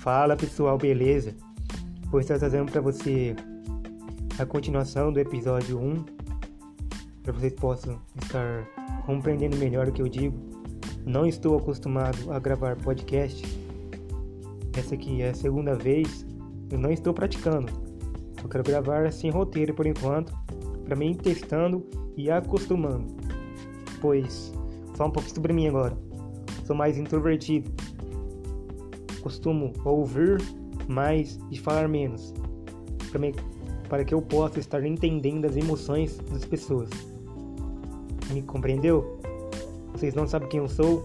Fala pessoal, beleza? Vou estar trazendo para você a continuação do episódio 1 para vocês possam estar compreendendo melhor o que eu digo. Não estou acostumado a gravar podcast. Essa aqui é a segunda vez. Eu não estou praticando. Eu quero gravar sem roteiro por enquanto, para mim testando e acostumando. Pois, só um pouco sobre mim agora. Sou mais introvertido costumo ouvir mais e falar menos, para que eu possa estar entendendo as emoções das pessoas. Me compreendeu? Vocês não sabem quem eu sou?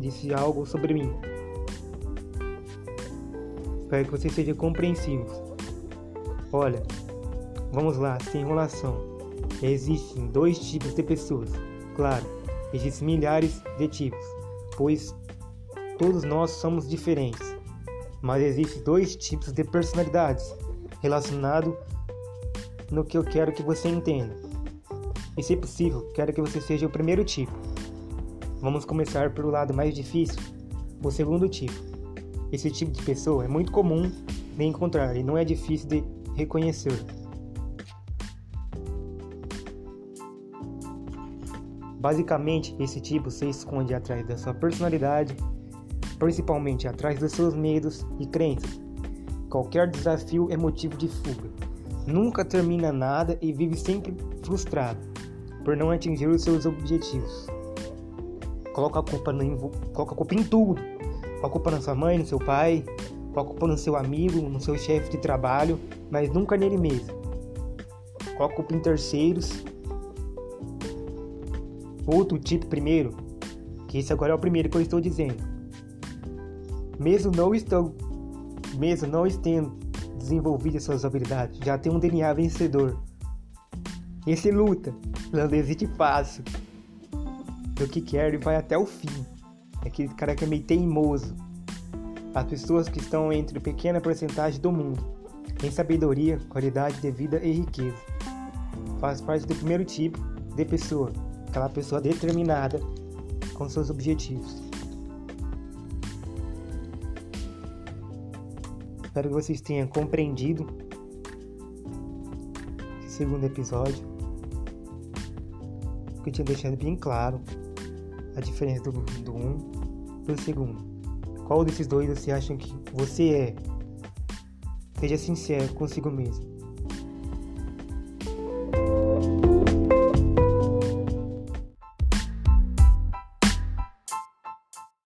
Disse algo sobre mim. Espero que vocês sejam compreensivos. Olha, vamos lá, sem enrolação. Existem dois tipos de pessoas. Claro, existem milhares de tipos, pois Todos nós somos diferentes, mas existem dois tipos de personalidades relacionado no que eu quero que você entenda. E se possível, quero que você seja o primeiro tipo. Vamos começar pelo lado mais difícil, o segundo tipo. Esse tipo de pessoa é muito comum de encontrar e não é difícil de reconhecer. Basicamente, esse tipo se esconde atrás da sua personalidade principalmente atrás dos seus medos e crenças. Qualquer desafio é motivo de fuga. Nunca termina nada e vive sempre frustrado por não atingir os seus objetivos. Coloca a culpa, no, coloca a culpa em tudo. Coloca a culpa na sua mãe, no seu pai, coloca a culpa no seu amigo, no seu chefe de trabalho, mas nunca nele mesmo. Coloca a culpa em terceiros. Outro tipo primeiro, que esse agora é o primeiro que eu estou dizendo mesmo não estão, mesmo não tendo desenvolvido suas habilidades, já tem um DNA vencedor. Esse luta, não desiste fácil. Do que quer e vai até o fim. É aquele cara que é meio teimoso. As pessoas que estão entre pequena porcentagem do mundo, em sabedoria, qualidade de vida e riqueza. Faz parte do primeiro tipo de pessoa, aquela pessoa determinada com seus objetivos. Espero que vocês tenham compreendido esse segundo episódio. Que eu tinha deixado bem claro a diferença do, do um do segundo. Qual desses dois você acha que você é? Seja sincero consigo mesmo.